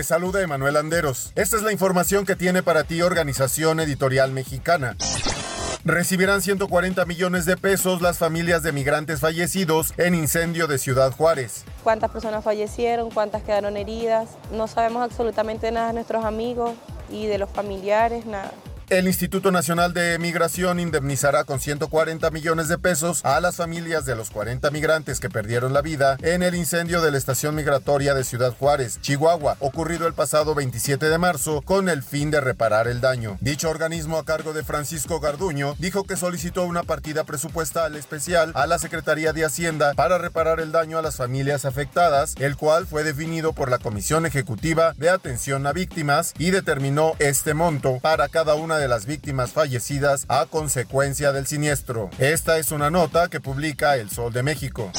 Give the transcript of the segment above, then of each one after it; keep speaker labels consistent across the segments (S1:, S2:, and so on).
S1: Te saluda Emanuel Anderos. Esta es la información que tiene para ti Organización Editorial Mexicana. Recibirán 140 millones de pesos las familias de migrantes fallecidos en incendio de Ciudad Juárez.
S2: ¿Cuántas personas fallecieron? ¿Cuántas quedaron heridas? No sabemos absolutamente nada de nuestros amigos y de los familiares, nada.
S1: El Instituto Nacional de Migración indemnizará con 140 millones de pesos a las familias de los 40 migrantes que perdieron la vida en el incendio de la estación migratoria de Ciudad Juárez, Chihuahua, ocurrido el pasado 27 de marzo con el fin de reparar el daño. Dicho organismo a cargo de Francisco Garduño dijo que solicitó una partida presupuestal especial a la Secretaría de Hacienda para reparar el daño a las familias afectadas, el cual fue definido por la Comisión Ejecutiva de Atención a Víctimas y determinó este monto para cada una de las víctimas fallecidas a consecuencia del siniestro. Esta es una nota que publica El Sol de México.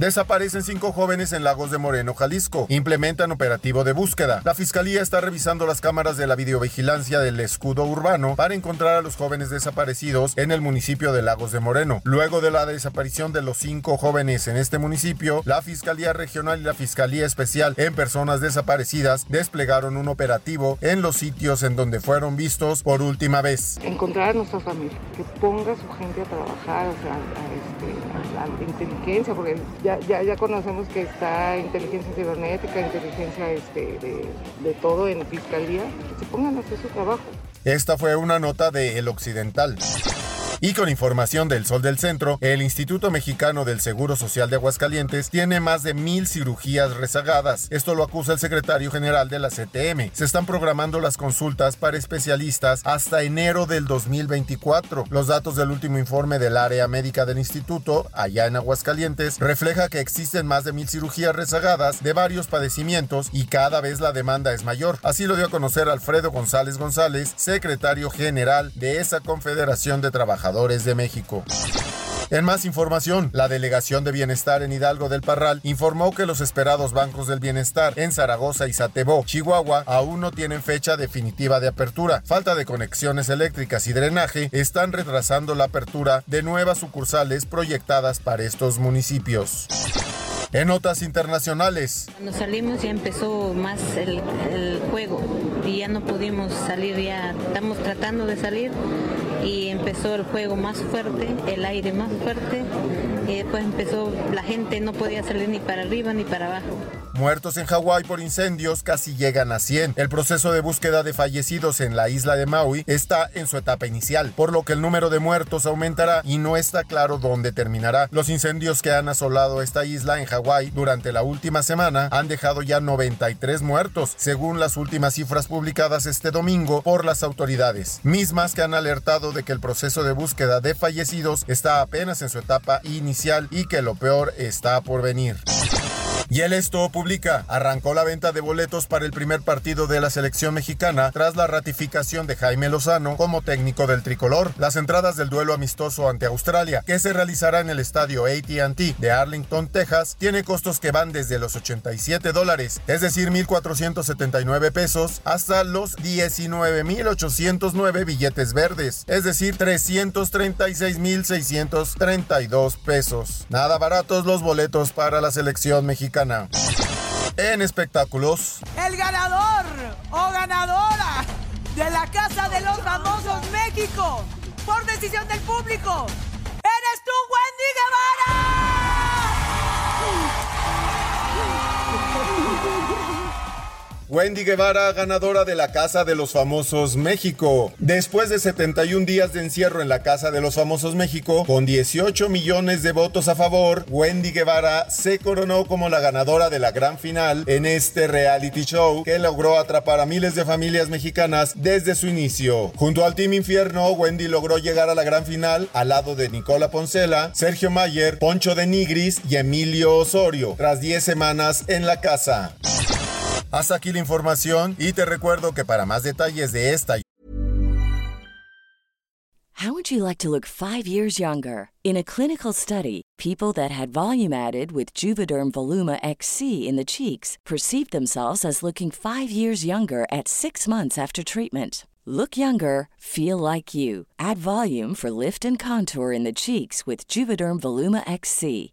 S1: Desaparecen cinco jóvenes en Lagos de Moreno, Jalisco. Implementan operativo de búsqueda. La fiscalía está revisando las cámaras de la videovigilancia del escudo urbano para encontrar a los jóvenes desaparecidos en el municipio de Lagos de Moreno. Luego de la desaparición de los cinco jóvenes en este municipio, la Fiscalía Regional y la Fiscalía Especial en Personas Desaparecidas desplegaron un operativo en los sitios en donde fueron vistos por última vez.
S3: Encontrar a nuestra familia, que ponga a su gente a trabajar, o sea, a, este, a la inteligencia, porque ya, ya, ya, conocemos que está inteligencia cibernética, inteligencia este, de, de todo en fiscalía, que se pongan a hacer su trabajo.
S1: Esta fue una nota de El Occidental. Y con información del Sol del Centro, el Instituto Mexicano del Seguro Social de Aguascalientes tiene más de mil cirugías rezagadas. Esto lo acusa el secretario general de la CTM. Se están programando las consultas para especialistas hasta enero del 2024. Los datos del último informe del área médica del instituto, allá en Aguascalientes, refleja que existen más de mil cirugías rezagadas de varios padecimientos y cada vez la demanda es mayor. Así lo dio a conocer Alfredo González González, secretario general de esa Confederación de Trabajadores de México. En más información, la Delegación de Bienestar en Hidalgo del Parral informó que los esperados bancos del bienestar en Zaragoza y Satebó, Chihuahua, aún no tienen fecha definitiva de apertura. Falta de conexiones eléctricas y drenaje están retrasando la apertura de nuevas sucursales proyectadas para estos municipios. En notas internacionales.
S4: Cuando salimos ya empezó más el, juego y ya no pudimos salir, ya estamos tratando de salir y empezó el juego más fuerte, el aire más fuerte y después empezó, la gente no podía salir ni para arriba ni para abajo.
S1: Muertos en Hawái por incendios casi llegan a 100. El proceso de búsqueda de fallecidos en la isla de Maui está en su etapa inicial, por lo que el número de muertos aumentará y no está claro dónde terminará. Los incendios que han asolado esta isla en Hawái durante la última semana han dejado ya 93 muertos, según las últimas cifras publicadas este domingo por las autoridades, mismas que han alertado de que el proceso de búsqueda de fallecidos está apenas en su etapa inicial y que lo peor está por venir. Y el Esto publica, arrancó la venta de boletos para el primer partido de la selección mexicana tras la ratificación de Jaime Lozano como técnico del tricolor. Las entradas del duelo amistoso ante Australia, que se realizará en el estadio ATT de Arlington, Texas, tiene costos que van desde los 87 dólares, es decir, 1.479 pesos, hasta los 19.809 billetes verdes, es decir, 336.632 pesos. Nada baratos los boletos para la selección mexicana. En espectáculos.
S5: El ganador o ganadora de la Casa de los Famosos México, por decisión del público,
S1: Wendy Guevara, ganadora de la Casa de los Famosos México. Después de 71 días de encierro en la Casa de los Famosos México, con 18 millones de votos a favor, Wendy Guevara se coronó como la ganadora de la gran final en este reality show que logró atrapar a miles de familias mexicanas desde su inicio. Junto al Team Infierno, Wendy logró llegar a la gran final al lado de Nicola Poncela, Sergio Mayer, Poncho de Nigris y Emilio Osorio, tras 10 semanas en la casa. Hasta aquí la información y te recuerdo que para más detalles de esta
S6: How would you like to look 5 years younger? In a clinical study, people that had volume added with Juvederm Voluma XC in the cheeks perceived themselves as looking 5 years younger at 6 months after treatment. Look younger, feel like you. Add volume for lift and contour in the cheeks with Juvederm Voluma XC.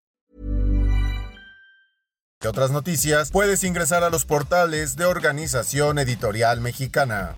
S1: Otras noticias, puedes ingresar a los portales de Organización Editorial Mexicana.